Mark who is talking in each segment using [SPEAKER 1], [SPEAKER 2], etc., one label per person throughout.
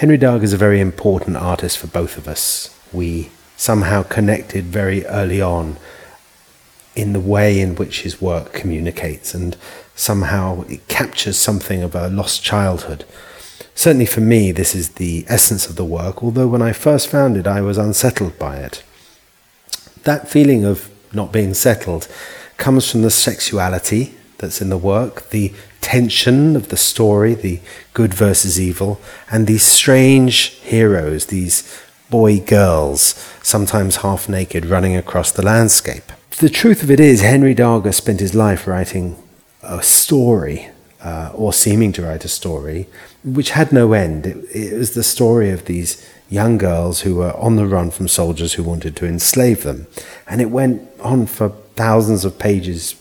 [SPEAKER 1] Henry Darger is a very important artist for both of us. We somehow connected very early on in the way in which his work communicates, and somehow it captures something of a lost childhood. Certainly for me, this is the essence of the work, although when I first found it, I was unsettled by it. That feeling of not being settled comes from the sexuality that's in the work, the tension of the story, the good versus evil, and these strange heroes, these boy girls, sometimes half naked, running across the landscape. The truth of it is, Henry Darger spent his life writing a story, uh, or seeming to write a story, which had no end. It, it was the story of these young girls who were on the run from soldiers who wanted to enslave them. And it went on for thousands of pages,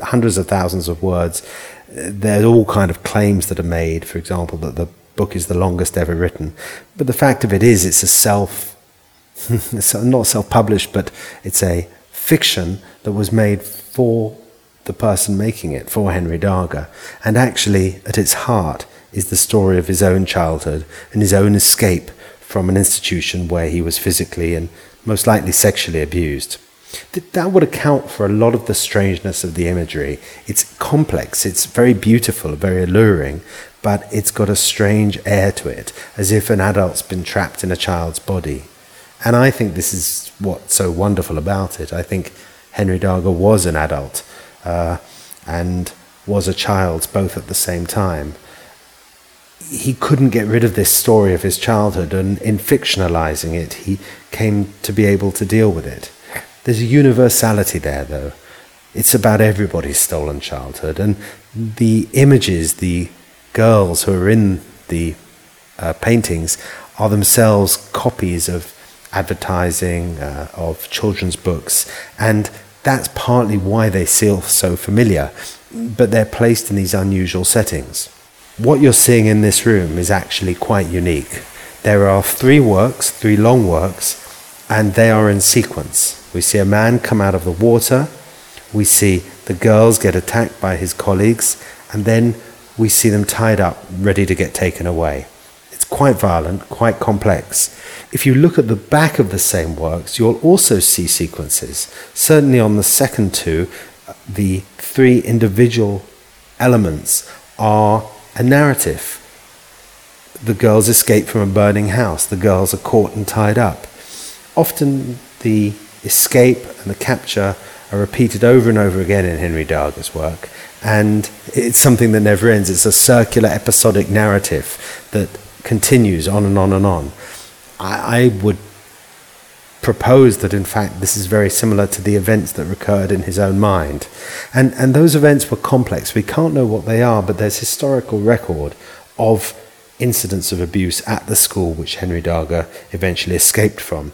[SPEAKER 1] hundreds of thousands of words. There's all kind of claims that are made, for example, that the book is the longest ever written. But the fact of it is, it's a self, it's not self-published, but it's a fiction that was made for the person making it, for Henry Darger. And actually, at its heart, is the story of his own childhood and his own escape from an institution where he was physically and most likely sexually abused. That would account for a lot of the strangeness of the imagery. It's complex, it's very beautiful, very alluring, but it's got a strange air to it, as if an adult's been trapped in a child's body. And I think this is what's so wonderful about it. I think Henry Darger was an adult uh, and was a child both at the same time he couldn't get rid of this story of his childhood, and in fictionalizing it, he came to be able to deal with it. There's a universality there, though. It's about everybody's stolen childhood, and the images, the girls who are in the uh, paintings, are themselves copies of advertising, uh, of children's books, and that's partly why they feel so familiar, but they're placed in these unusual settings what you're seeing in this room is actually quite unique. There are three works, three long works, and they are in sequence. We see a man come out of the water, we see the girls get attacked by his colleagues, and then we see them tied up, ready to get taken away. It's quite violent, quite complex. If you look at the back of the same works, you'll also see sequences. Certainly on the second two, the three individual elements are a narrative. The girls escape from a burning house, the girls are caught and tied up. Often the escape and the capture are repeated over and over again in Henry Darger's work, and it's something that never ends. It's a circular episodic narrative that continues on and on and on. I, I would propose that in fact this is very similar to the events that recurred in his own mind. And, and those events were complex. We can't know what they are, but there's historical record of incidents of abuse at the school which Henry Darger eventually escaped from.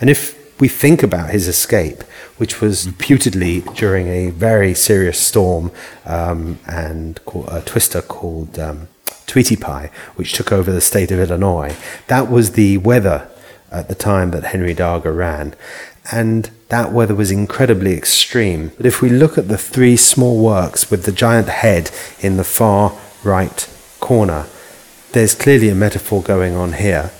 [SPEAKER 1] And if we think about his escape, which was reputedly during a very serious storm um, and a twister called um, Sweetie Pie, which took over the state of Illinois, that was the weather at the time that Henry Darger ran. And that weather was incredibly extreme. But if we look at the three small works with the giant head in the far right corner, there's clearly a metaphor going on here.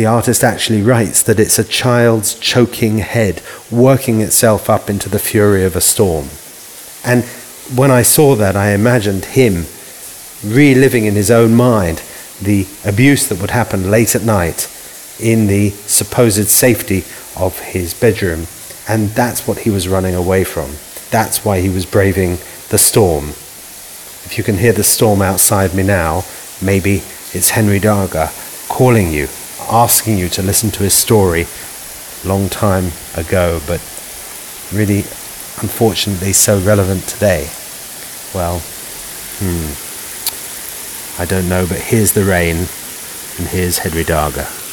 [SPEAKER 1] The artist actually writes that it's a child's choking head working itself up into the fury of a storm. And when I saw that, I imagined him reliving in his own mind the abuse that would happen late at night in the supposed safety of his bedroom. And that's what he was running away from. That's why he was braving the storm. If you can hear the storm outside me now, maybe it's Henry Darger calling you, asking you to listen to his story long time ago, but really, unfortunately, so relevant today. Well, hmm, I don't know, but here's the rain, and here's Henry Darger.